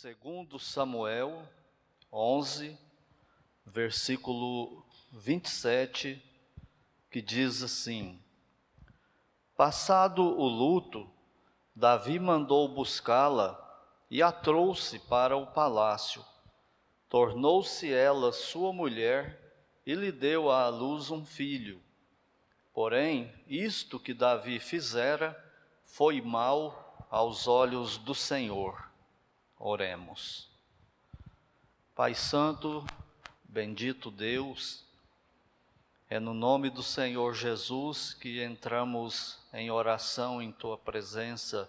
Segundo Samuel 11, versículo 27, que diz assim: Passado o luto, Davi mandou buscá-la e a trouxe para o palácio. Tornou-se ela sua mulher e lhe deu à luz um filho. Porém, isto que Davi fizera foi mal aos olhos do Senhor. Oremos. Pai Santo, bendito Deus, é no nome do Senhor Jesus que entramos em oração em tua presença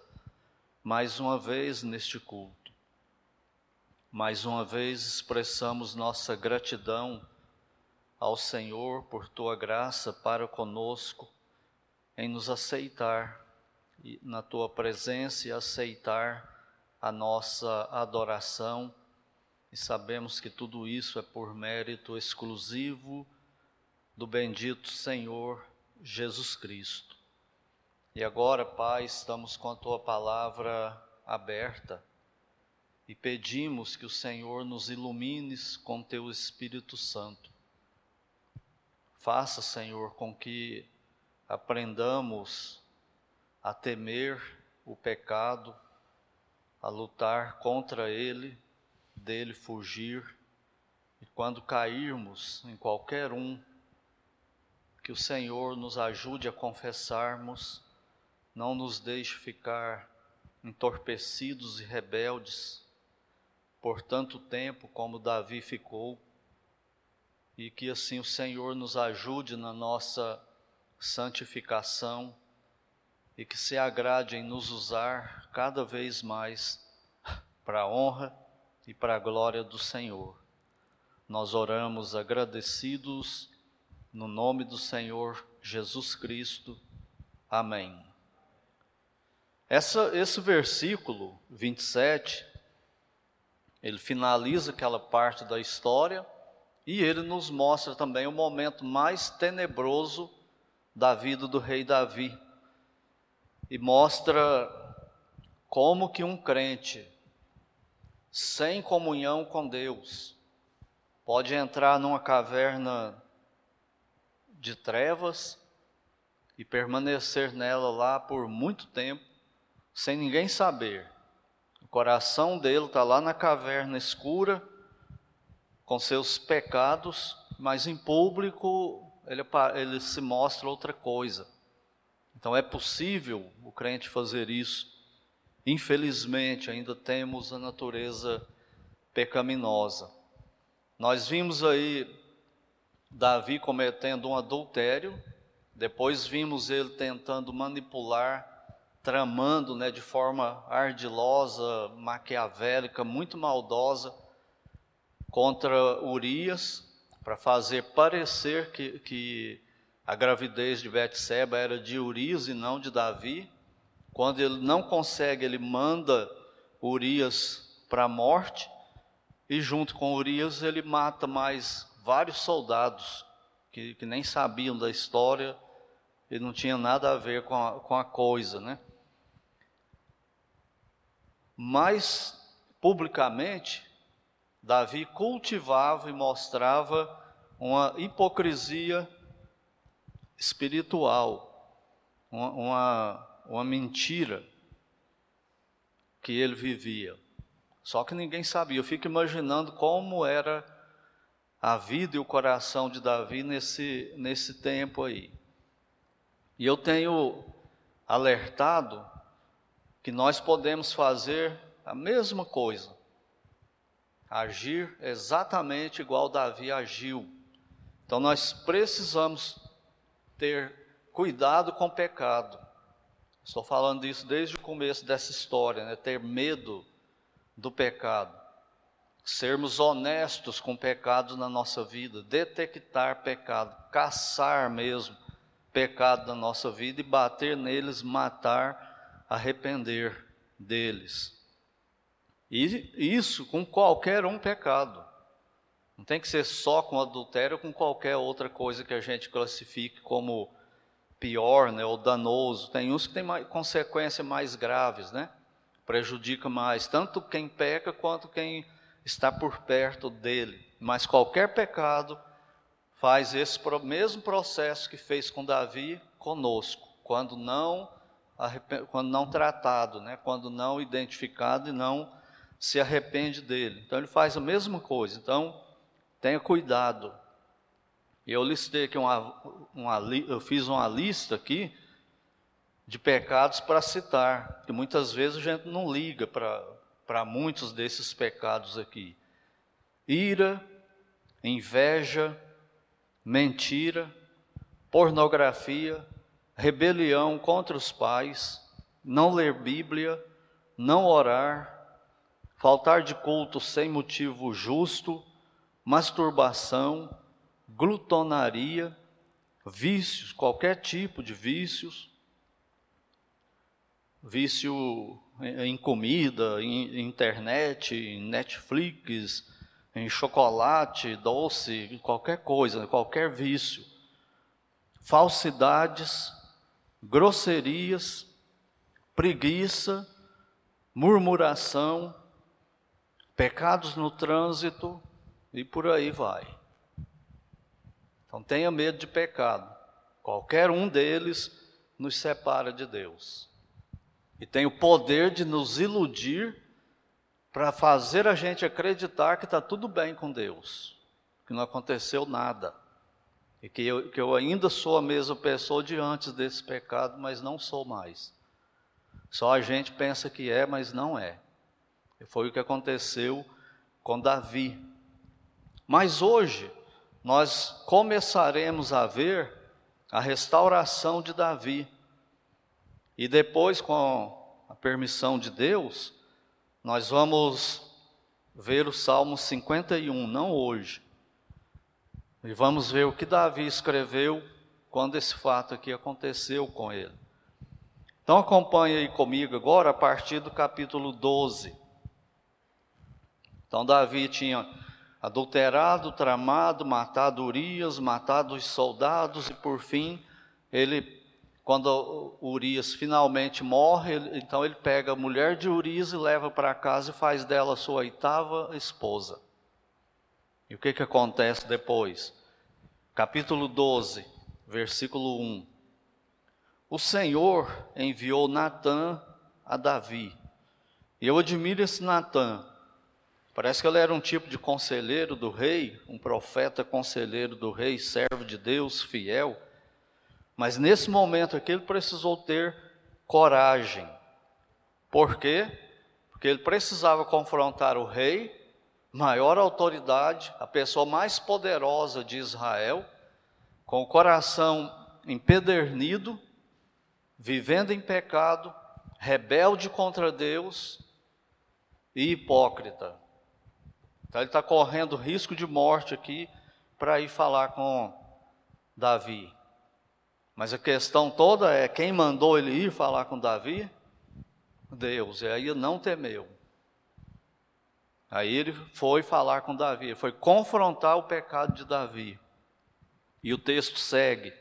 mais uma vez neste culto. Mais uma vez expressamos nossa gratidão ao Senhor por tua graça para conosco, em nos aceitar na tua presença e aceitar a nossa adoração e sabemos que tudo isso é por mérito exclusivo do bendito Senhor Jesus Cristo. E agora, Pai, estamos com a tua palavra aberta e pedimos que o Senhor nos ilumine com teu Espírito Santo. Faça, Senhor, com que aprendamos a temer o pecado a lutar contra ele, dele fugir, e quando cairmos em qualquer um, que o Senhor nos ajude a confessarmos, não nos deixe ficar entorpecidos e rebeldes por tanto tempo como Davi ficou, e que assim o Senhor nos ajude na nossa santificação e que se agrade em nos usar cada vez mais para a honra e para a glória do Senhor. Nós oramos agradecidos no nome do Senhor Jesus Cristo. Amém. Essa, esse versículo 27, ele finaliza aquela parte da história e ele nos mostra também o momento mais tenebroso da vida do rei Davi e mostra como que um crente sem comunhão com Deus pode entrar numa caverna de trevas e permanecer nela lá por muito tempo sem ninguém saber. O coração dele está lá na caverna escura com seus pecados, mas em público ele, ele se mostra outra coisa. Então é possível o crente fazer isso. Infelizmente, ainda temos a natureza pecaminosa. Nós vimos aí Davi cometendo um adultério, depois vimos ele tentando manipular, tramando né, de forma ardilosa, maquiavélica, muito maldosa contra Urias, para fazer parecer que, que a gravidez de Betseba era de Urias e não de Davi. Quando ele não consegue, ele manda Urias para a morte e junto com Urias ele mata mais vários soldados que, que nem sabiam da história e não tinha nada a ver com a, com a coisa, né? Mas publicamente Davi cultivava e mostrava uma hipocrisia espiritual, uma, uma, mentira que ele vivia. Só que ninguém sabia. Eu fico imaginando como era a vida e o coração de Davi nesse, nesse tempo aí. E eu tenho alertado que nós podemos fazer a mesma coisa, agir exatamente igual Davi agiu. Então nós precisamos ter cuidado com o pecado. Estou falando isso desde o começo dessa história, né? ter medo do pecado, sermos honestos com pecado na nossa vida, detectar pecado, caçar mesmo pecado na nossa vida e bater neles, matar, arrepender deles. E isso com qualquer um pecado. Não tem que ser só com adultério ou com qualquer outra coisa que a gente classifique como pior né, ou danoso. Tem uns que têm consequências mais graves, né? prejudica mais tanto quem peca quanto quem está por perto dele. Mas qualquer pecado faz esse mesmo processo que fez com Davi conosco, quando não quando não tratado, né? quando não identificado e não se arrepende dele. Então ele faz a mesma coisa. Então tenha cuidado. Eu listei aqui uma, uma eu fiz uma lista aqui de pecados para citar, que muitas vezes a gente não liga para muitos desses pecados aqui. Ira, inveja, mentira, pornografia, rebelião contra os pais, não ler Bíblia, não orar, faltar de culto sem motivo justo, masturbação, glutonaria, vícios, qualquer tipo de vícios, vício em comida, em internet, em Netflix, em chocolate, doce, qualquer coisa, qualquer vício. Falsidades, grosserias, preguiça, murmuração, pecados no trânsito e por aí vai. Então tenha medo de pecado. Qualquer um deles nos separa de Deus. E tem o poder de nos iludir para fazer a gente acreditar que está tudo bem com Deus, que não aconteceu nada, e que eu, que eu ainda sou a mesma pessoa de antes desse pecado, mas não sou mais. Só a gente pensa que é, mas não é. E foi o que aconteceu com Davi. Mas hoje, nós começaremos a ver a restauração de Davi. E depois, com a permissão de Deus, nós vamos ver o Salmo 51, não hoje. E vamos ver o que Davi escreveu quando esse fato aqui aconteceu com ele. Então acompanhe aí comigo agora a partir do capítulo 12. Então Davi tinha adulterado, tramado, matado Urias, matado os soldados e por fim ele quando Urias finalmente morre, então ele pega a mulher de Urias e leva para casa e faz dela sua oitava esposa. E o que, que acontece depois? Capítulo 12, versículo 1. O Senhor enviou Natã a Davi. E eu admiro esse Natã. Parece que ele era um tipo de conselheiro do rei, um profeta conselheiro do rei, servo de Deus, fiel. Mas nesse momento aqui ele precisou ter coragem. Por quê? Porque ele precisava confrontar o rei, maior autoridade, a pessoa mais poderosa de Israel, com o coração empedernido, vivendo em pecado, rebelde contra Deus e hipócrita. Então ele está correndo risco de morte aqui para ir falar com Davi. Mas a questão toda é quem mandou ele ir falar com Davi? Deus. E aí não temeu. Aí ele foi falar com Davi, foi confrontar o pecado de Davi. E o texto segue: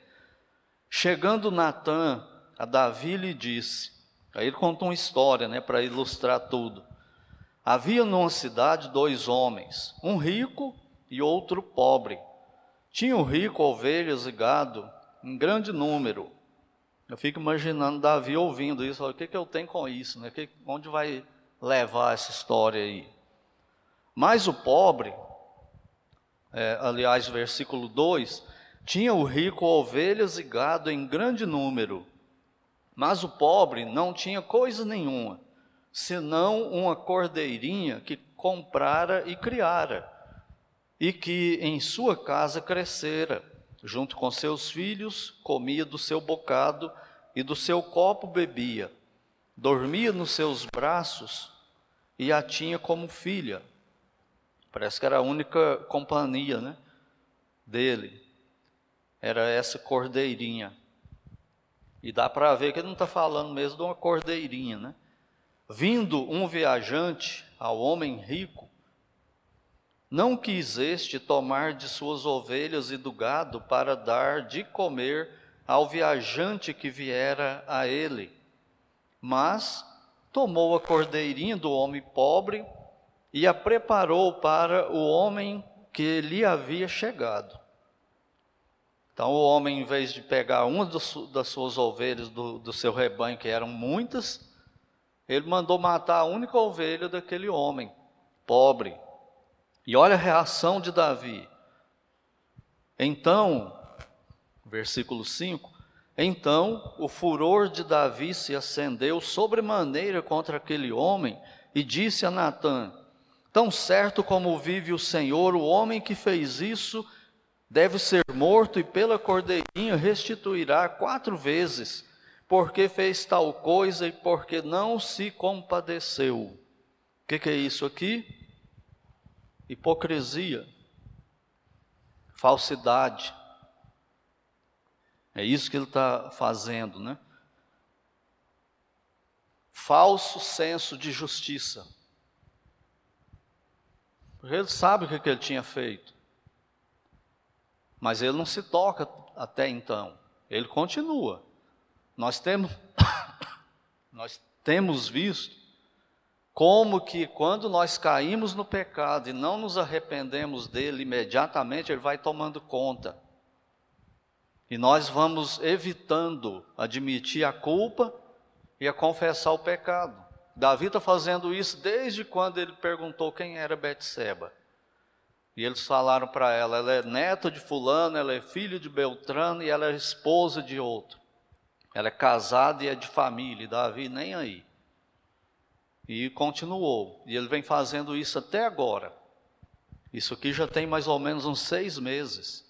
Chegando Natã a Davi lhe disse, aí ele conta uma história, né, para ilustrar tudo. Havia numa cidade dois homens, um rico e outro pobre. Tinha o rico ovelhas e gado, em grande número. Eu fico imaginando Davi ouvindo isso, o que, que eu tenho com isso, né? Que, onde vai levar essa história aí? Mas o pobre, é, aliás, versículo 2, tinha o rico ovelhas e gado em grande número, mas o pobre não tinha coisa nenhuma, senão uma cordeirinha que comprara e criara, e que em sua casa crescera junto com seus filhos, comia do seu bocado e do seu copo bebia. Dormia nos seus braços e a tinha como filha. Parece que era a única companhia né, dele. Era essa cordeirinha. E dá para ver que ele não está falando mesmo de uma cordeirinha, né? Vindo um viajante ao homem rico, não quis este tomar de suas ovelhas e do gado para dar de comer ao viajante que viera a ele, mas tomou a cordeirinha do homem pobre e a preparou para o homem que lhe havia chegado. Então, o homem, em vez de pegar uma das suas ovelhas do, do seu rebanho, que eram muitas, ele mandou matar a única ovelha daquele homem, pobre. E olha a reação de Davi. Então, versículo 5: Então o furor de Davi se acendeu sobremaneira contra aquele homem e disse a Natã: Tão certo como vive o Senhor, o homem que fez isso deve ser morto e pela cordeirinha restituirá quatro vezes, porque fez tal coisa e porque não se compadeceu. O que, que é isso aqui? Hipocrisia, falsidade. É isso que ele está fazendo, né? Falso senso de justiça. Porque ele sabe o que, que ele tinha feito. Mas ele não se toca até então. Ele continua. Nós temos, nós temos visto como que quando nós caímos no pecado e não nos arrependemos dele imediatamente, ele vai tomando conta. E nós vamos evitando admitir a culpa e a confessar o pecado. Davi está fazendo isso desde quando ele perguntou quem era Betseba. E eles falaram para ela: ela é neta de Fulano, ela é filha de Beltrano e ela é esposa de outro. Ela é casada e é de família, e Davi nem aí. E continuou. E ele vem fazendo isso até agora. Isso aqui já tem mais ou menos uns seis meses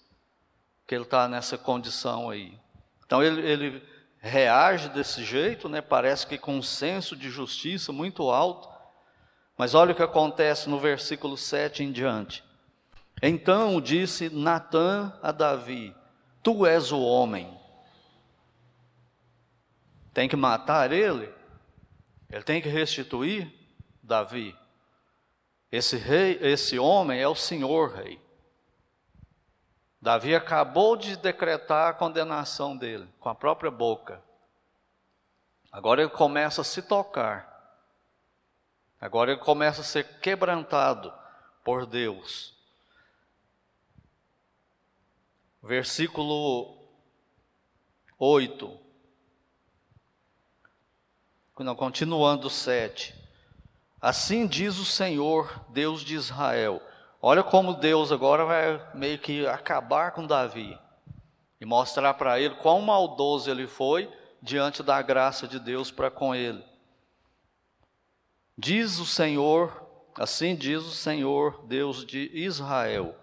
que ele está nessa condição aí. Então ele, ele reage desse jeito, né? parece que com um senso de justiça muito alto. Mas olha o que acontece no versículo 7 em diante. Então disse Natã a Davi: Tu és o homem. Tem que matar ele? Ele tem que restituir Davi. Esse rei, esse homem é o Senhor rei. Davi acabou de decretar a condenação dele com a própria boca. Agora ele começa a se tocar. Agora ele começa a ser quebrantado por Deus. versículo 8. Continuando 7. Assim diz o Senhor, Deus de Israel. Olha como Deus agora vai meio que acabar com Davi e mostrar para ele quão maldoso ele foi diante da graça de Deus para com ele. Diz o Senhor, assim diz o Senhor, Deus de Israel: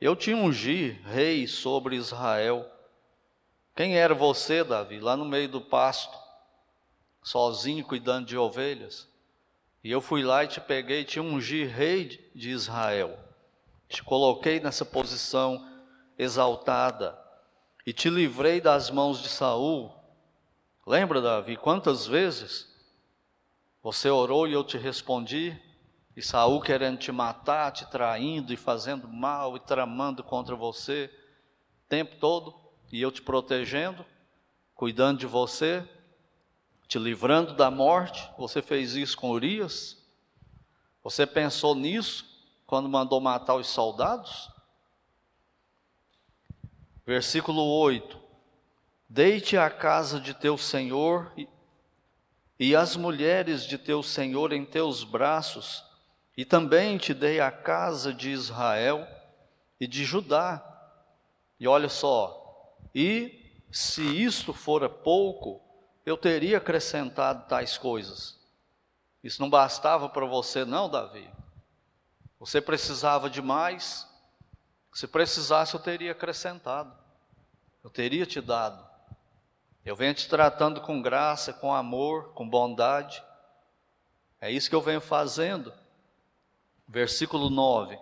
eu te ungi rei sobre Israel. Quem era você, Davi, lá no meio do pasto, sozinho cuidando de ovelhas? E eu fui lá e te peguei te ungi rei de Israel. Te coloquei nessa posição exaltada e te livrei das mãos de Saul. Lembra, Davi, quantas vezes você orou e eu te respondi? E Saul querendo te matar, te traindo e fazendo mal e tramando contra você o tempo todo, e eu te protegendo, cuidando de você, te livrando da morte. Você fez isso com Urias? Você pensou nisso quando mandou matar os soldados? Versículo 8: Deite a casa de teu senhor e, e as mulheres de teu senhor em teus braços, e também te dei a casa de Israel e de Judá. E olha só, e se isto fora pouco, eu teria acrescentado tais coisas. Isso não bastava para você, não, Davi. Você precisava de mais. Se precisasse, eu teria acrescentado. Eu teria te dado. Eu venho te tratando com graça, com amor, com bondade. É isso que eu venho fazendo versículo 9.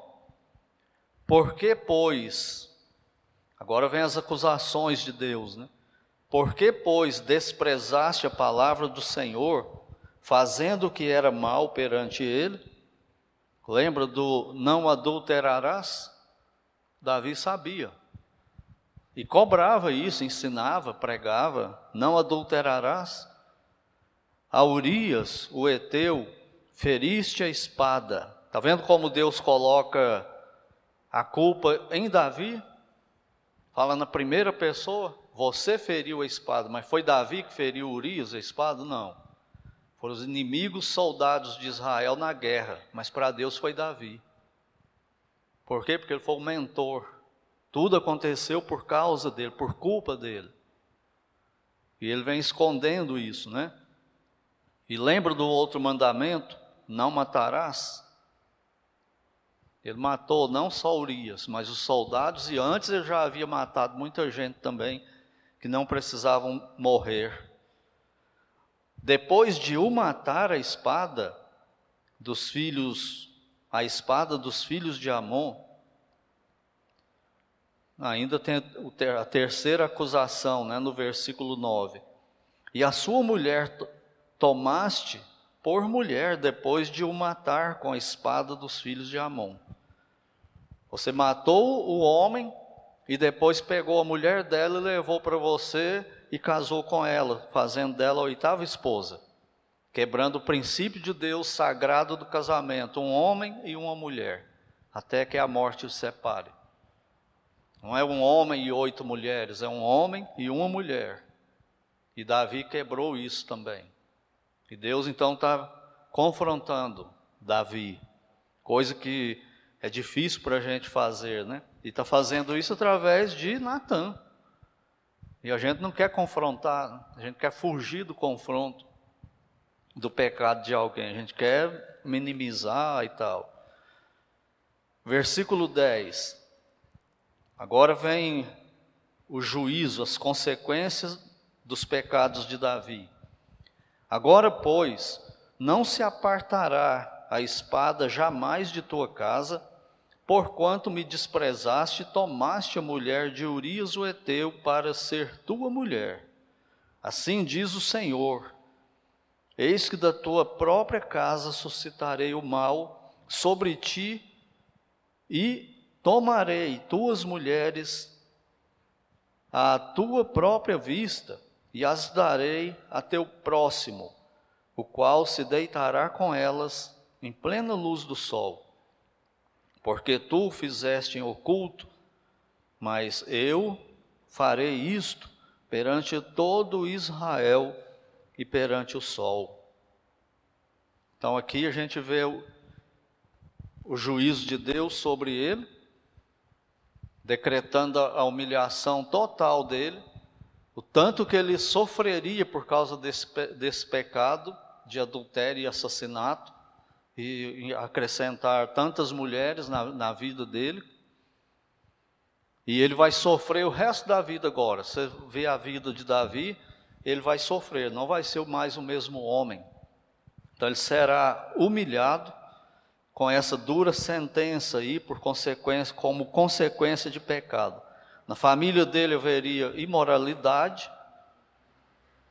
Por que, pois, agora vem as acusações de Deus, né? Por que, pois, desprezaste a palavra do Senhor, fazendo o que era mal perante ele? Lembra do não adulterarás? Davi sabia. E cobrava isso, ensinava, pregava, não adulterarás. a Urias, o Eteu, feriste a espada. Está vendo como Deus coloca a culpa em Davi? Fala na primeira pessoa, você feriu a espada, mas foi Davi que feriu Urias a espada? Não. Foram os inimigos soldados de Israel na guerra, mas para Deus foi Davi. Por quê? Porque ele foi o mentor. Tudo aconteceu por causa dele, por culpa dele. E ele vem escondendo isso, né? E lembra do outro mandamento? Não matarás. Ele matou não só Urias, mas os soldados, e antes ele já havia matado muita gente também, que não precisavam morrer. Depois de o matar a espada dos filhos, a espada dos filhos de Amon, ainda tem a terceira acusação, né, no versículo 9. E a sua mulher tomaste por mulher depois de o matar com a espada dos filhos de Amon. Você matou o homem e depois pegou a mulher dela e levou para você e casou com ela, fazendo dela a oitava esposa, quebrando o princípio de Deus sagrado do casamento, um homem e uma mulher, até que a morte os separe. Não é um homem e oito mulheres, é um homem e uma mulher. E Davi quebrou isso também. E Deus então está confrontando Davi, coisa que é difícil para a gente fazer, né? E está fazendo isso através de Natan. E a gente não quer confrontar, a gente quer fugir do confronto, do pecado de alguém, a gente quer minimizar e tal. Versículo 10. Agora vem o juízo, as consequências dos pecados de Davi. Agora, pois, não se apartará a espada jamais de tua casa, porquanto me desprezaste tomaste a mulher de Urias o Eteu para ser tua mulher. Assim diz o Senhor: Eis que da tua própria casa suscitarei o mal sobre ti e tomarei tuas mulheres à tua própria vista e as darei a teu próximo, o qual se deitará com elas em plena luz do sol. Porque tu fizeste em oculto, mas eu farei isto perante todo Israel e perante o sol. Então aqui a gente vê o, o juízo de Deus sobre ele, decretando a humilhação total dele, o tanto que ele sofreria por causa desse, desse pecado de adultério e assassinato, e, acrescentar tantas mulheres na, na vida dele. E ele vai sofrer o resto da vida agora. Você vê a vida de Davi, ele vai sofrer, não vai ser mais o mesmo homem. Então ele será humilhado, com essa dura sentença aí, por consequência, como consequência de pecado. Na família dele haveria imoralidade,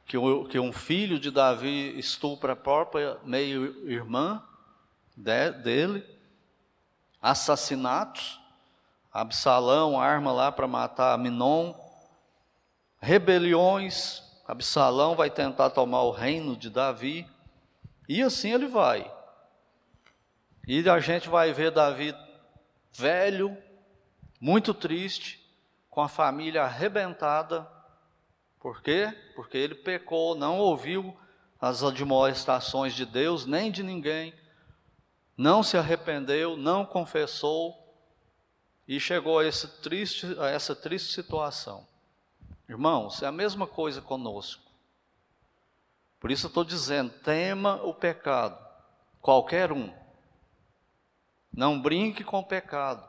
que, que um filho de Davi estupra a própria meio-irmã dele, assassinatos, Absalão arma lá para matar Minon, rebeliões, Absalão vai tentar tomar o reino de Davi, e assim ele vai. E a gente vai ver Davi velho, muito triste, com a família arrebentada. Por quê? Porque ele pecou, não ouviu as admoestações de Deus, nem de ninguém, não se arrependeu, não confessou e chegou a, esse triste, a essa triste situação. Irmãos, é a mesma coisa conosco. Por isso eu estou dizendo: tema o pecado, qualquer um. Não brinque com o pecado.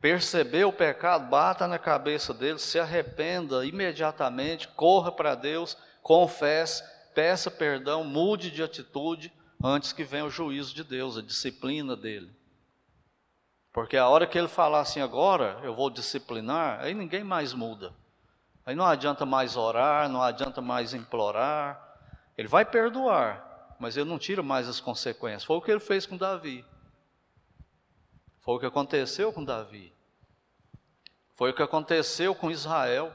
Percebeu o pecado, bata na cabeça dele, se arrependa imediatamente, corra para Deus, confesse, peça perdão, mude de atitude antes que venha o juízo de Deus, a disciplina dele. Porque a hora que ele falar assim, agora eu vou disciplinar, aí ninguém mais muda. Aí não adianta mais orar, não adianta mais implorar. Ele vai perdoar, mas ele não tira mais as consequências. Foi o que ele fez com Davi. Foi o que aconteceu com Davi. Foi o que aconteceu com Israel.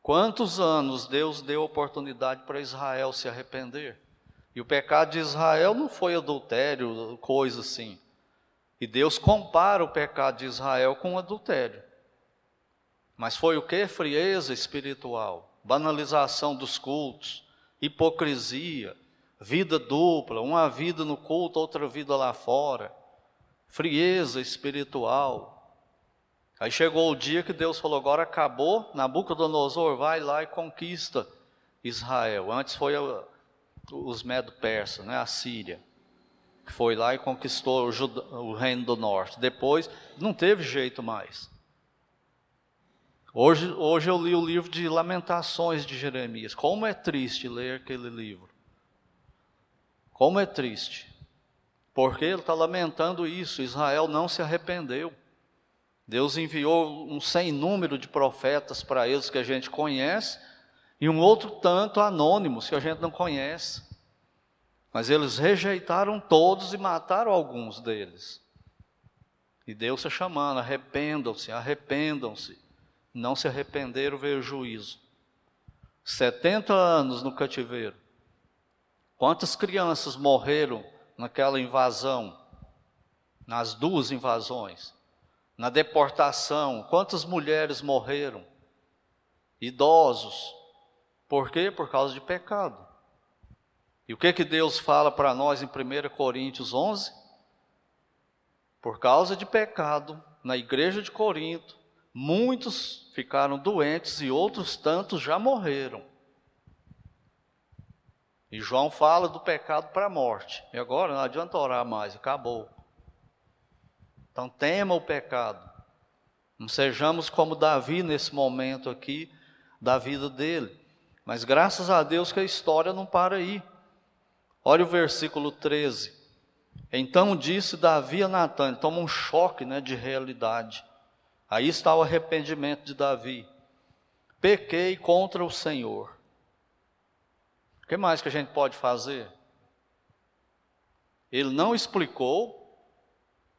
Quantos anos Deus deu oportunidade para Israel se arrepender? E o pecado de Israel não foi adultério, coisa assim. E Deus compara o pecado de Israel com o adultério. Mas foi o que? Frieza espiritual, banalização dos cultos, hipocrisia, vida dupla, uma vida no culto, outra vida lá fora, frieza espiritual. Aí chegou o dia que Deus falou: agora acabou, Nabucodonosor vai lá e conquista Israel. Antes foi os Medo-Persas, né, a Síria, que foi lá e conquistou o, Juda, o reino do norte. Depois não teve jeito mais. Hoje, hoje eu li o livro de Lamentações de Jeremias. Como é triste ler aquele livro. Como é triste. Porque ele está lamentando isso. Israel não se arrependeu. Deus enviou um sem número de profetas para eles que a gente conhece, e um outro tanto anônimos que a gente não conhece. Mas eles rejeitaram todos e mataram alguns deles. E Deus está chamando: arrependam-se, arrependam-se. Não se arrependeram, veio o juízo. 70 anos no cativeiro. Quantas crianças morreram naquela invasão? Nas duas invasões na deportação, quantas mulheres morreram? Idosos. Por quê? Por causa de pecado. E o que que Deus fala para nós em 1 Coríntios 11? Por causa de pecado, na igreja de Corinto, muitos ficaram doentes e outros tantos já morreram. E João fala do pecado para a morte. E agora não adianta orar mais, acabou. Então tema o pecado. Não sejamos como Davi nesse momento aqui da vida dele. Mas graças a Deus que a história não para aí. Olha o versículo 13. Então disse Davi a Natan, toma um choque né, de realidade. Aí está o arrependimento de Davi. Pequei contra o Senhor. O que mais que a gente pode fazer? Ele não explicou,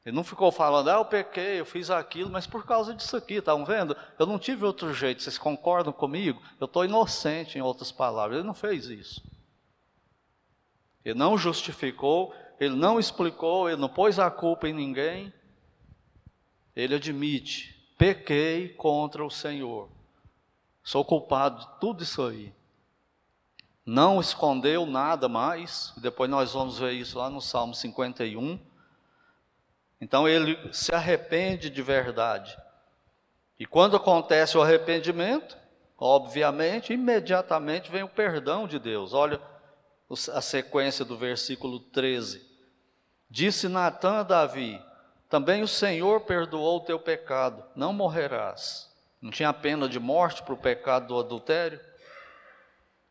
ele não ficou falando, ah, eu pequei, eu fiz aquilo, mas por causa disso aqui, estão vendo? Eu não tive outro jeito, vocês concordam comigo? Eu estou inocente, em outras palavras. Ele não fez isso. Ele não justificou, ele não explicou, ele não pôs a culpa em ninguém. Ele admite: pequei contra o Senhor. Sou culpado de tudo isso aí. Não escondeu nada mais. Depois nós vamos ver isso lá no Salmo 51 então ele se arrepende de verdade. E quando acontece o arrependimento, obviamente, imediatamente vem o perdão de Deus. Olha a sequência do versículo 13. Disse Natan a Davi: Também o Senhor perdoou o teu pecado, não morrerás. Não tinha pena de morte para o pecado do adultério?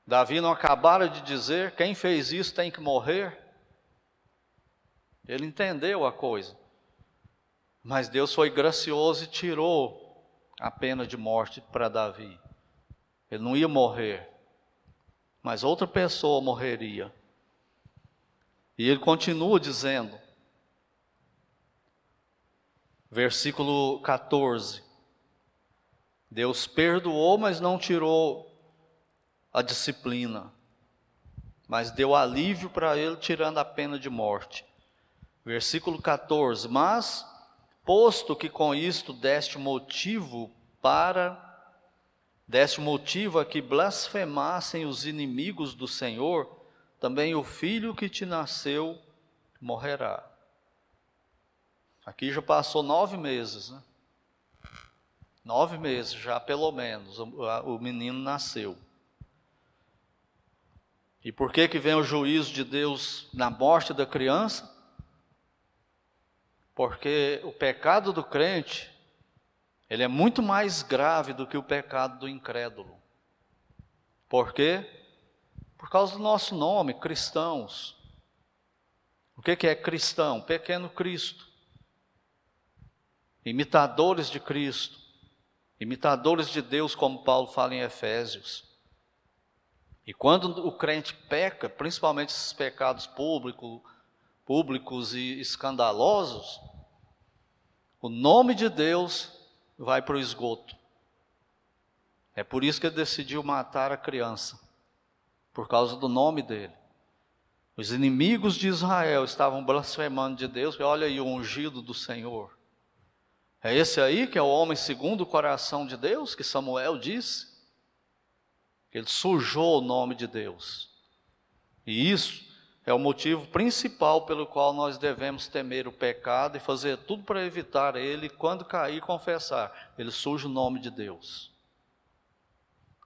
Davi não acabara de dizer: quem fez isso tem que morrer? Ele entendeu a coisa. Mas Deus foi gracioso e tirou a pena de morte para Davi. Ele não ia morrer, mas outra pessoa morreria. E ele continua dizendo, versículo 14: Deus perdoou, mas não tirou a disciplina, mas deu alívio para ele, tirando a pena de morte. Versículo 14: Mas posto que com isto deste motivo para deste motivo a que blasfemassem os inimigos do Senhor, também o filho que te nasceu morrerá. Aqui já passou nove meses, né? Nove meses já, pelo menos, o, menino nasceu. E por que que vem o juízo de Deus na morte da criança? Porque o pecado do crente, ele é muito mais grave do que o pecado do incrédulo. Por quê? Por causa do nosso nome, cristãos. O que é cristão? Pequeno Cristo. Imitadores de Cristo. Imitadores de Deus, como Paulo fala em Efésios. E quando o crente peca, principalmente esses pecados públicos, públicos e escandalosos, o nome de Deus vai para o esgoto. É por isso que ele decidiu matar a criança, por causa do nome dele. Os inimigos de Israel estavam blasfemando de Deus, e olha aí o ungido do Senhor. É esse aí que é o homem segundo o coração de Deus, que Samuel disse? Ele sujou o nome de Deus. E isso é o motivo principal pelo qual nós devemos temer o pecado e fazer tudo para evitar ele, quando cair, confessar. Ele suja o nome de Deus.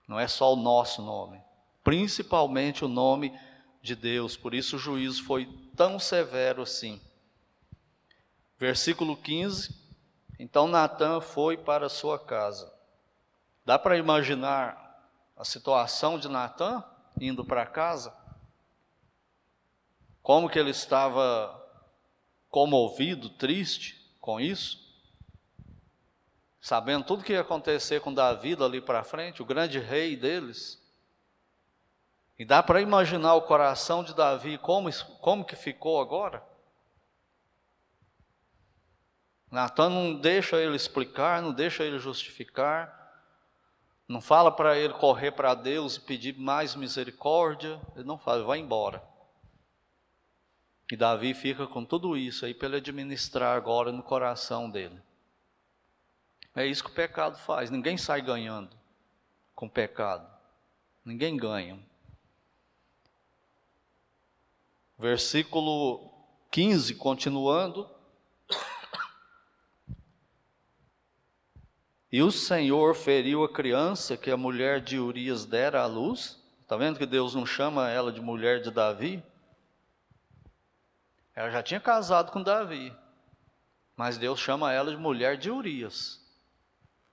Não é só o nosso nome, principalmente o nome de Deus. Por isso o juízo foi tão severo assim. Versículo 15. Então Natan foi para sua casa. Dá para imaginar a situação de Natan indo para casa? Como que ele estava comovido, triste com isso? Sabendo tudo que ia acontecer com Davi ali para frente, o grande rei deles. E dá para imaginar o coração de Davi como, como que ficou agora? Natan não deixa ele explicar, não deixa ele justificar, não fala para ele correr para Deus e pedir mais misericórdia, ele não fala, vai embora. E Davi fica com tudo isso aí para ele administrar agora no coração dele. É isso que o pecado faz. Ninguém sai ganhando com pecado. Ninguém ganha. Versículo 15, continuando. E o Senhor feriu a criança que a mulher de Urias dera à luz. Está vendo que Deus não chama ela de mulher de Davi? Ela já tinha casado com Davi, mas Deus chama ela de mulher de Urias,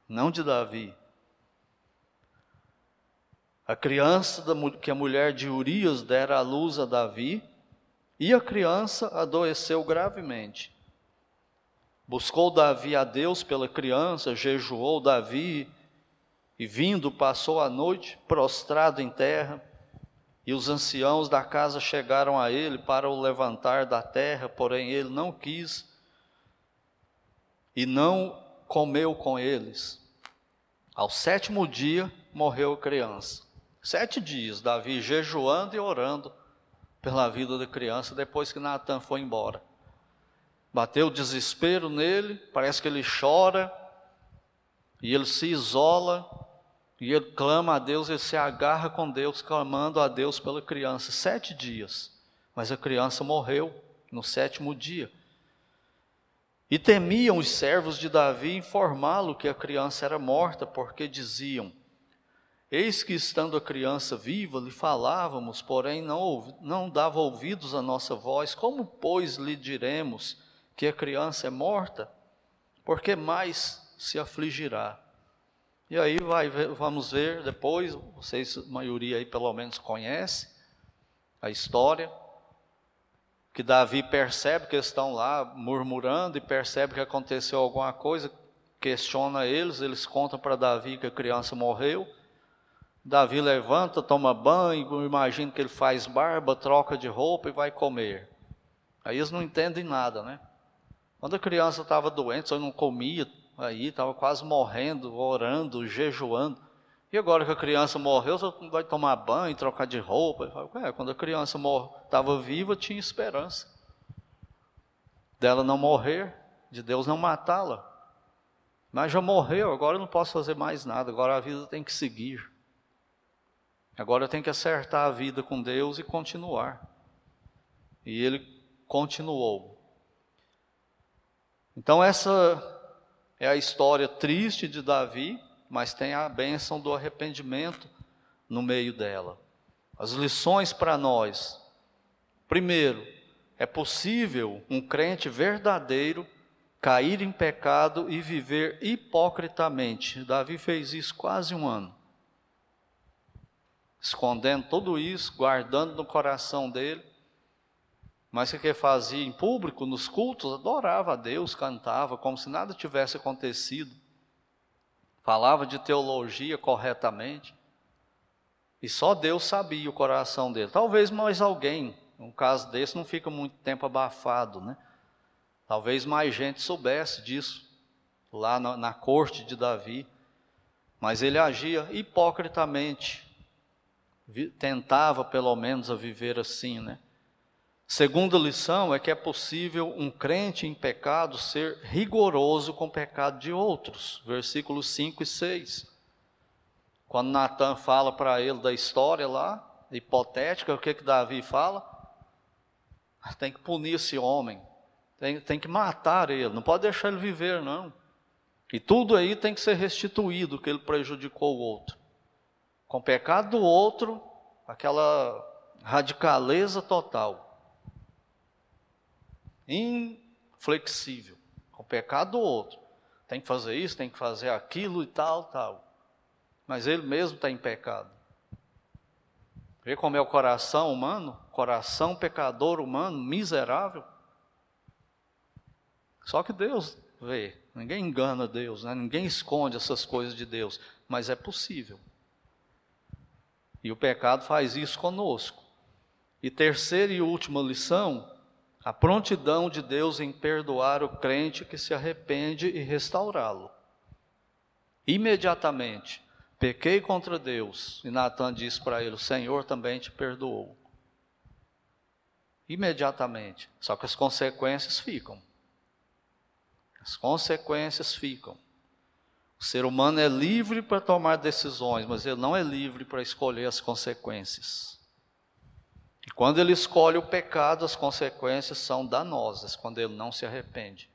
não de Davi. A criança que a mulher de Urias dera à luz a Davi, e a criança adoeceu gravemente. Buscou Davi a Deus pela criança, jejuou Davi, e vindo passou a noite prostrado em terra. E os anciãos da casa chegaram a ele para o levantar da terra, porém ele não quis e não comeu com eles. Ao sétimo dia morreu a criança. Sete dias, Davi jejuando e orando pela vida da criança depois que Natan foi embora. Bateu desespero nele, parece que ele chora e ele se isola e ele clama a Deus, ele se agarra com Deus, clamando a Deus pela criança. Sete dias. Mas a criança morreu no sétimo dia. E temiam os servos de Davi informá-lo que a criança era morta, porque diziam: Eis que estando a criança viva, lhe falávamos, porém não, não dava ouvidos à nossa voz. Como, pois, lhe diremos que a criança é morta? Porque mais se afligirá. E aí vai, vamos ver depois, vocês, a maioria aí pelo menos conhece a história, que Davi percebe que eles estão lá murmurando e percebe que aconteceu alguma coisa, questiona eles, eles contam para Davi que a criança morreu. Davi levanta, toma banho, imagina que ele faz barba, troca de roupa e vai comer. Aí eles não entendem nada, né? Quando a criança estava doente, só não comia, aí, estava quase morrendo, orando, jejuando. E agora que a criança morreu, você vai tomar banho, trocar de roupa. É, quando a criança estava viva, tinha esperança dela não morrer, de Deus não matá-la. Mas já morreu, agora eu não posso fazer mais nada, agora a vida tem que seguir. Agora eu tenho que acertar a vida com Deus e continuar. E ele continuou. Então, essa é a história triste de Davi, mas tem a bênção do arrependimento no meio dela. As lições para nós. Primeiro, é possível um crente verdadeiro cair em pecado e viver hipocritamente. Davi fez isso quase um ano. Escondendo tudo isso, guardando no coração dele, mas o que fazia em público, nos cultos, adorava a Deus, cantava como se nada tivesse acontecido. Falava de teologia corretamente. E só Deus sabia o coração dele. Talvez mais alguém, um caso desse não fica muito tempo abafado, né? Talvez mais gente soubesse disso lá na, na corte de Davi. mas ele agia hipocritamente, tentava pelo menos a viver assim, né? Segunda lição é que é possível um crente em pecado ser rigoroso com o pecado de outros. Versículos 5 e 6. Quando Natan fala para ele da história lá, hipotética, o que que Davi fala? Tem que punir esse homem, tem, tem que matar ele, não pode deixar ele viver, não. E tudo aí tem que ser restituído, que ele prejudicou o outro. Com o pecado do outro, aquela radicaleza total inflexível com pecado do outro. Tem que fazer isso, tem que fazer aquilo e tal, tal. Mas ele mesmo está em pecado. Vê como é o coração humano, coração pecador humano, miserável. Só que Deus vê, ninguém engana Deus, né? ninguém esconde essas coisas de Deus, mas é possível. E o pecado faz isso conosco. E terceira e última lição a prontidão de Deus em perdoar o crente que se arrepende e restaurá-lo. Imediatamente, pequei contra Deus, e Natan disse para ele: O Senhor também te perdoou. Imediatamente, só que as consequências ficam. As consequências ficam. O ser humano é livre para tomar decisões, mas ele não é livre para escolher as consequências. Quando ele escolhe o pecado, as consequências são danosas, quando ele não se arrepende.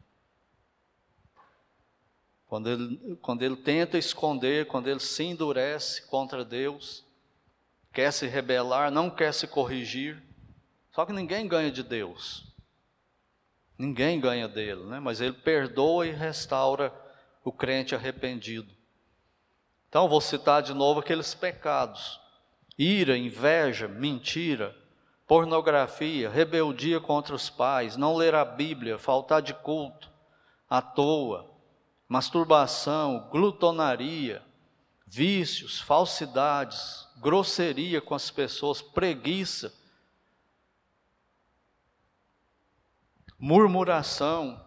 Quando ele, quando ele tenta esconder, quando ele se endurece contra Deus, quer se rebelar, não quer se corrigir. Só que ninguém ganha de Deus. Ninguém ganha dele, né? mas ele perdoa e restaura o crente arrependido. Então, vou citar de novo aqueles pecados: ira, inveja, mentira, pornografia, rebeldia contra os pais, não ler a Bíblia, faltar de culto, à toa, masturbação, glutonaria, vícios, falsidades, grosseria com as pessoas, preguiça, murmuração,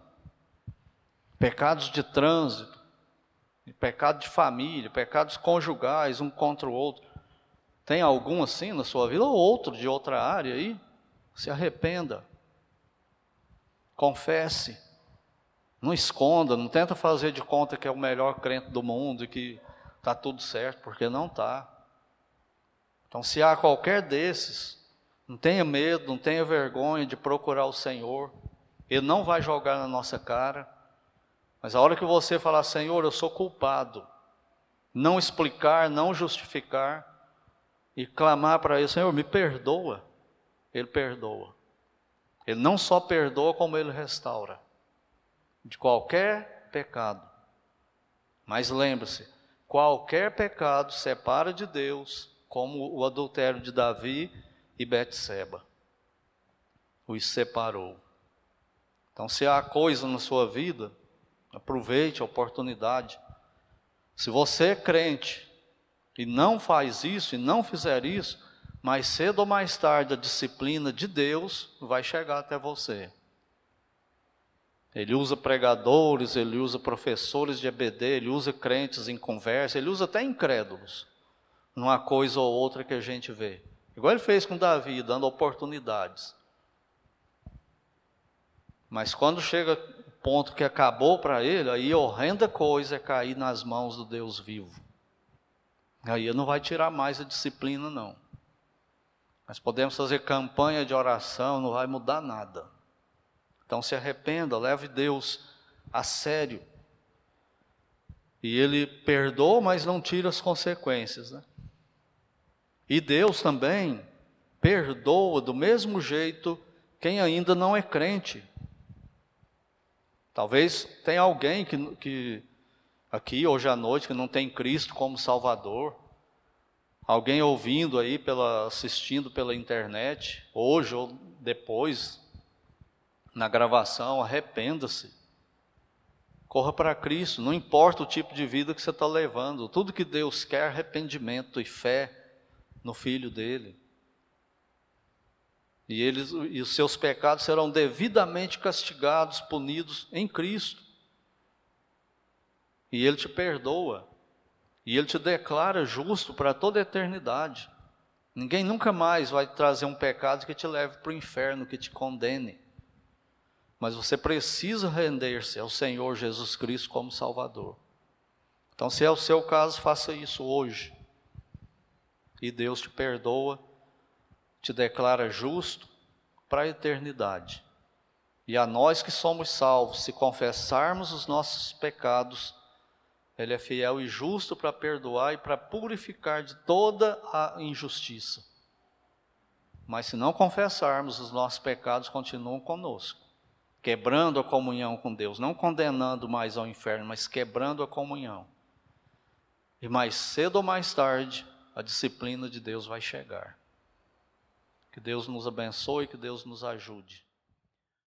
pecados de trânsito, pecado de família, pecados conjugais um contra o outro. Tem algum assim na sua vida, ou outro de outra área aí? Se arrependa. Confesse. Não esconda, não tenta fazer de conta que é o melhor crente do mundo e que está tudo certo, porque não está. Então, se há qualquer desses, não tenha medo, não tenha vergonha de procurar o Senhor. Ele não vai jogar na nossa cara. Mas a hora que você falar, Senhor, eu sou culpado, não explicar, não justificar, e clamar para Ele: Senhor, me perdoa. Ele perdoa. Ele não só perdoa, como Ele restaura de qualquer pecado. Mas lembre-se: qualquer pecado separa de Deus, como o adultério de Davi e Betseba. Os separou. Então, se há coisa na sua vida, aproveite a oportunidade. Se você é crente, e não faz isso e não fizer isso, mais cedo ou mais tarde a disciplina de Deus vai chegar até você. Ele usa pregadores, ele usa professores de EBD, ele usa crentes em conversa, ele usa até incrédulos, numa coisa ou outra que a gente vê. Igual ele fez com Davi, dando oportunidades. Mas quando chega o ponto que acabou para ele, aí horrenda coisa é cair nas mãos do Deus vivo. Aí não vai tirar mais a disciplina, não. Mas podemos fazer campanha de oração, não vai mudar nada. Então se arrependa, leve Deus a sério. E Ele perdoa, mas não tira as consequências. Né? E Deus também perdoa do mesmo jeito quem ainda não é crente. Talvez tenha alguém que, que aqui hoje à noite que não tem Cristo como Salvador, alguém ouvindo aí pela assistindo pela internet, hoje ou depois na gravação, arrependa-se. Corra para Cristo, não importa o tipo de vida que você está levando, tudo que Deus quer é arrependimento e fé no Filho dele. E, eles, e os seus pecados serão devidamente castigados, punidos em Cristo. E Ele te perdoa. E Ele te declara justo para toda a eternidade. Ninguém nunca mais vai trazer um pecado que te leve para o inferno, que te condene. Mas você precisa render-se ao Senhor Jesus Cristo como Salvador. Então, se é o seu caso, faça isso hoje. E Deus te perdoa, te declara justo para a eternidade. E a nós que somos salvos, se confessarmos os nossos pecados, Ele é fiel e justo para perdoar e para purificar de toda a injustiça. Mas se não confessarmos, os nossos pecados continuam conosco, quebrando a comunhão com Deus, não condenando mais ao inferno, mas quebrando a comunhão. E mais cedo ou mais tarde, a disciplina de Deus vai chegar. Que Deus nos abençoe, que Deus nos ajude.